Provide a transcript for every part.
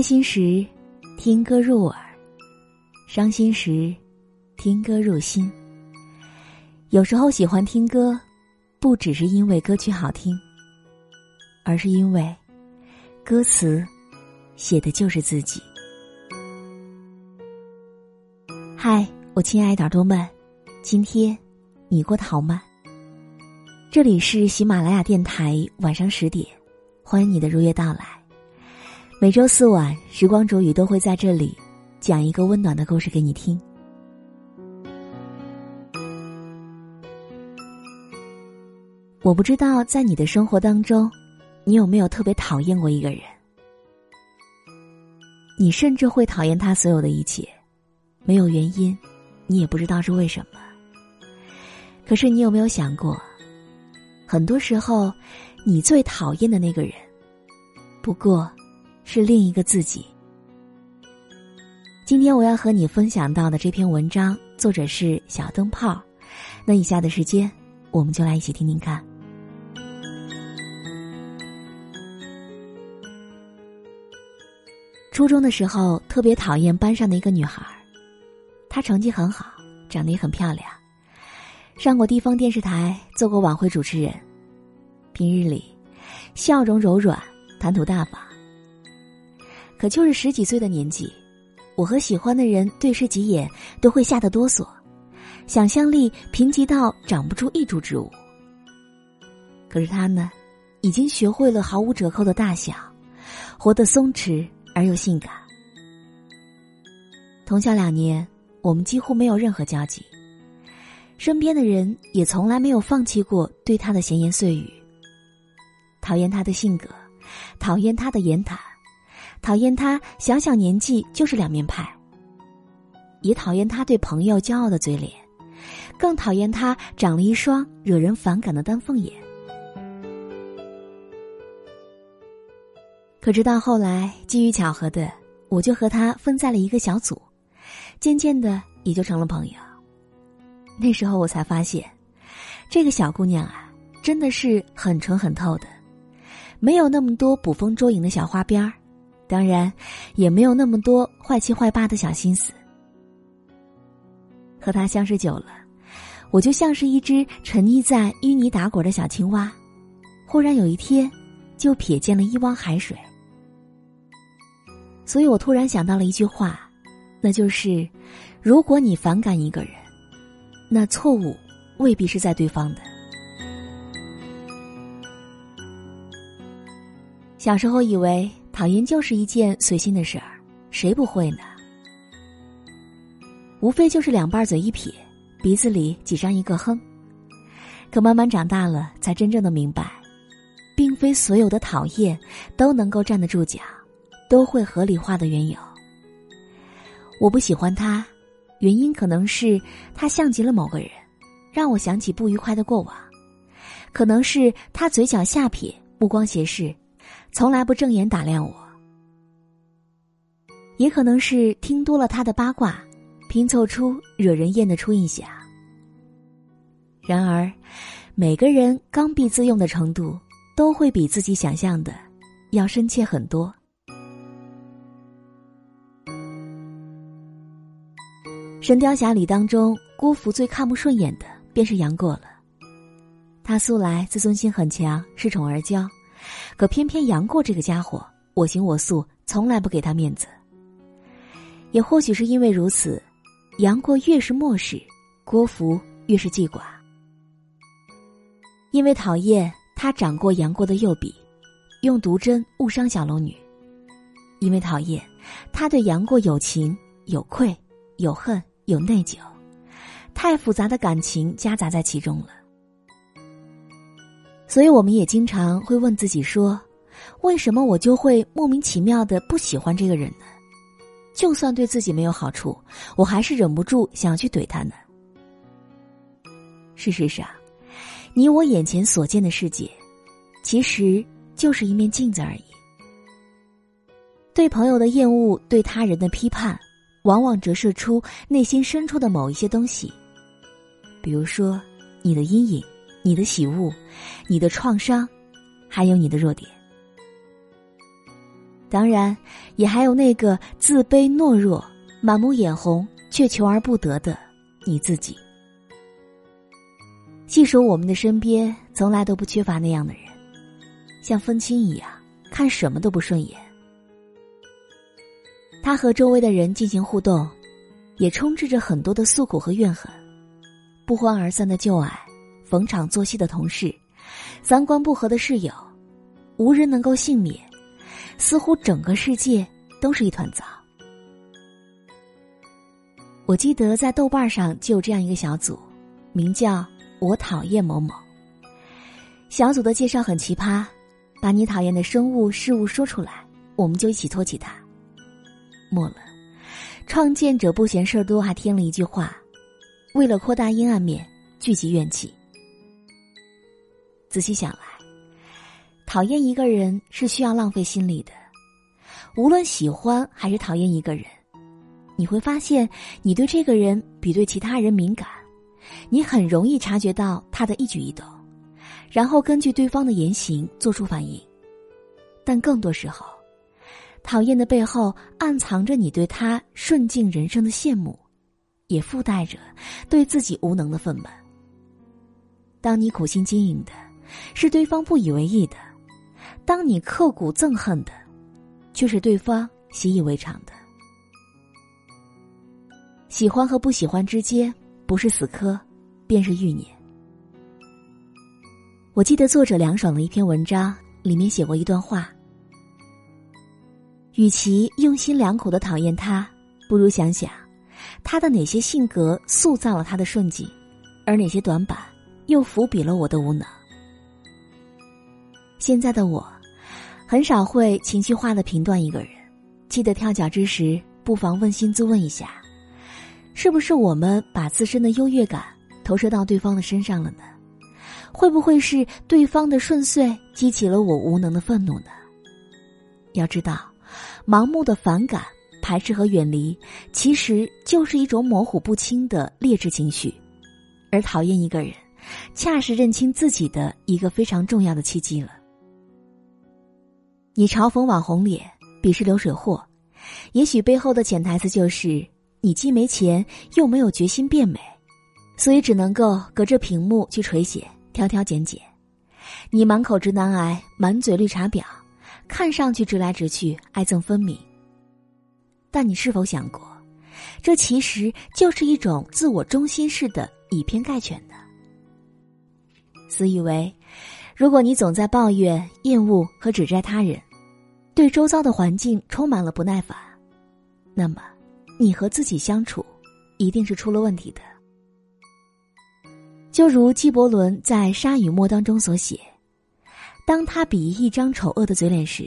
开心时，听歌入耳；伤心时，听歌入心。有时候喜欢听歌，不只是因为歌曲好听，而是因为歌词写的就是自己。嗨，我亲爱的耳朵们，今天你过得好吗？这里是喜马拉雅电台，晚上十点，欢迎你的如约到来。每周四晚，时光煮雨都会在这里讲一个温暖的故事给你听。我不知道在你的生活当中，你有没有特别讨厌过一个人？你甚至会讨厌他所有的一切，没有原因，你也不知道是为什么。可是你有没有想过，很多时候，你最讨厌的那个人，不过是另一个自己。今天我要和你分享到的这篇文章，作者是小灯泡。那以下的时间，我们就来一起听听看。初中的时候，特别讨厌班上的一个女孩她成绩很好，长得也很漂亮，上过地方电视台，做过晚会主持人。平日里，笑容柔软，谈吐大方。可就是十几岁的年纪，我和喜欢的人对视几眼，都会吓得哆嗦，想象力贫瘠到长不出一株植物。可是他呢，已经学会了毫无折扣的大小，活得松弛。而又性感。同校两年，我们几乎没有任何交集，身边的人也从来没有放弃过对他的闲言碎语。讨厌他的性格，讨厌他的言谈，讨厌他小小年纪就是两面派，也讨厌他对朋友骄傲的嘴脸，更讨厌他长了一双惹人反感的丹凤眼。可直到后来，机遇巧合的，我就和他分在了一个小组，渐渐的也就成了朋友。那时候我才发现，这个小姑娘啊，真的是很纯很透的，没有那么多捕风捉影的小花边儿，当然，也没有那么多坏七坏八的小心思。和他相识久了，我就像是一只沉溺在淤泥打滚的小青蛙，忽然有一天，就瞥见了一汪海水。所以我突然想到了一句话，那就是：如果你反感一个人，那错误未必是在对方的。小时候以为讨厌就是一件随心的事儿，谁不会呢？无非就是两瓣嘴一撇，鼻子里挤上一个哼。可慢慢长大了，才真正的明白，并非所有的讨厌都能够站得住脚。都会合理化的缘由。我不喜欢他，原因可能是他像极了某个人，让我想起不愉快的过往；可能是他嘴角下撇，目光斜视，从来不正眼打量我；也可能是听多了他的八卦，拼凑出惹人厌的初印象。然而，每个人刚愎自用的程度，都会比自己想象的要深切很多。《神雕侠侣》当中，郭芙最看不顺眼的便是杨过了。他素来自尊心很强，恃宠而骄，可偏偏杨过这个家伙我行我素，从来不给他面子。也或许是因为如此，杨过越是漠视，郭芙越是记挂。因为讨厌他掌过杨过的右臂，用毒针误伤小龙女；因为讨厌他对杨过有情有愧有恨。有内疚，太复杂的感情夹杂在其中了。所以，我们也经常会问自己说：为什么我就会莫名其妙的不喜欢这个人呢？就算对自己没有好处，我还是忍不住想要去怼他呢。事实上，你我眼前所见的世界，其实就是一面镜子而已。对朋友的厌恶，对他人的批判。往往折射出内心深处的某一些东西，比如说你的阴影、你的喜恶、你的创伤，还有你的弱点。当然，也还有那个自卑懦弱、满目眼红却求而不得的你自己。细数我们的身边，从来都不缺乏那样的人，像风清一样，看什么都不顺眼。他和周围的人进行互动，也充斥着很多的诉苦和怨恨。不欢而散的旧爱，逢场作戏的同事，三观不合的室友，无人能够幸免。似乎整个世界都是一团糟。我记得在豆瓣上就有这样一个小组，名叫“我讨厌某某”。小组的介绍很奇葩，把你讨厌的生物事物说出来，我们就一起唾弃他。末了，创建者不嫌事儿多，还添了一句话：“为了扩大阴暗面，聚集怨气。”仔细想来。讨厌一个人是需要浪费心力的，无论喜欢还是讨厌一个人，你会发现你对这个人比对其他人敏感，你很容易察觉到他的一举一动，然后根据对方的言行做出反应。但更多时候，讨厌的背后暗藏着你对他顺境人生的羡慕，也附带着对自己无能的愤懑。当你苦心经营的，是对方不以为意的。当你刻骨憎恨的，却是对方习以为常的。喜欢和不喜欢之间，不是死磕，便是欲念。我记得作者凉爽的一篇文章，里面写过一段话：与其用心良苦的讨厌他，不如想想，他的哪些性格塑造了他的顺境，而哪些短板又伏笔了我的无能。现在的我。很少会情绪化的评断一个人，记得跳脚之时，不妨问心自问一下，是不是我们把自身的优越感投射到对方的身上了呢？会不会是对方的顺遂激起了我无能的愤怒呢？要知道，盲目的反感、排斥和远离，其实就是一种模糊不清的劣质情绪，而讨厌一个人，恰是认清自己的一个非常重要的契机了。你嘲讽网红脸，鄙视流水货，也许背后的潜台词就是你既没钱又没有决心变美，所以只能够隔着屏幕去垂涎、挑挑拣拣。你满口直男癌，满嘴绿茶婊，看上去直来直去、爱憎分明。但你是否想过，这其实就是一种自我中心式的以偏概全呢？自以为。如果你总在抱怨、厌恶和指摘他人，对周遭的环境充满了不耐烦，那么你和自己相处一定是出了问题的。就如纪伯伦在《沙与沫》当中所写：“当他比喻一张丑恶的嘴脸时，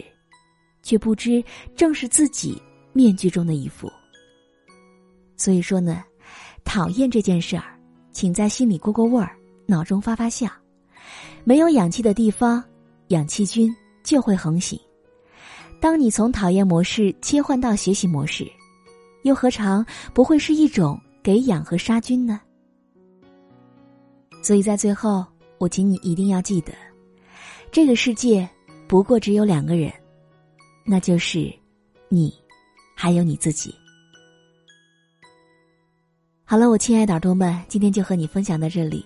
却不知正是自己面具中的一副。”所以说呢，讨厌这件事儿，请在心里过过味儿，脑中发发笑。没有氧气的地方，氧气菌就会横行。当你从讨厌模式切换到学习模式，又何尝不会是一种给氧和杀菌呢？所以在最后，我请你一定要记得，这个世界不过只有两个人，那就是你，还有你自己。好了，我亲爱的耳朵们，今天就和你分享到这里。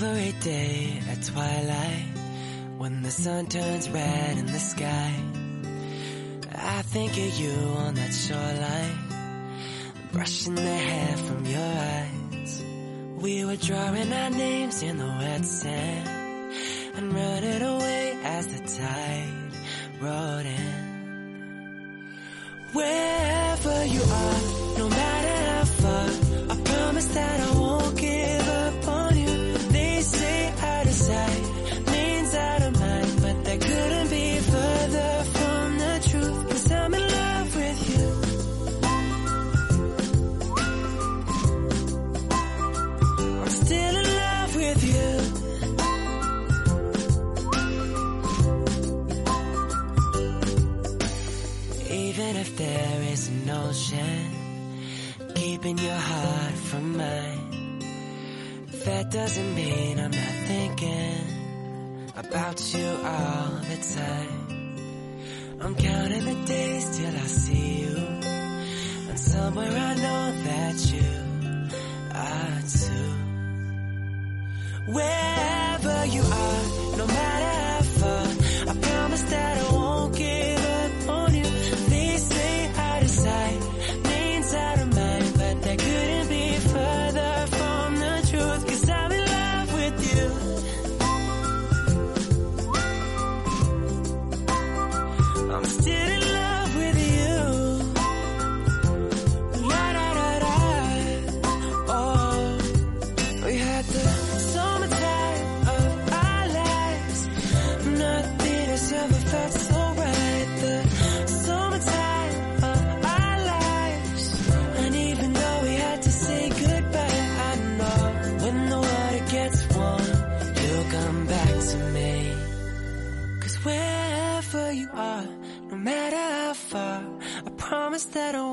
Every day at twilight, when the sun turns red in the sky, I think of you on that shoreline, brushing the hair from your eyes. We were drawing our names in the wet sand and running away as the tide rolled in. Wherever you are, no matter about you all the time. I'm counting the days till I see you, and somewhere I know that you are too. Wherever you are, no matter how far. that I.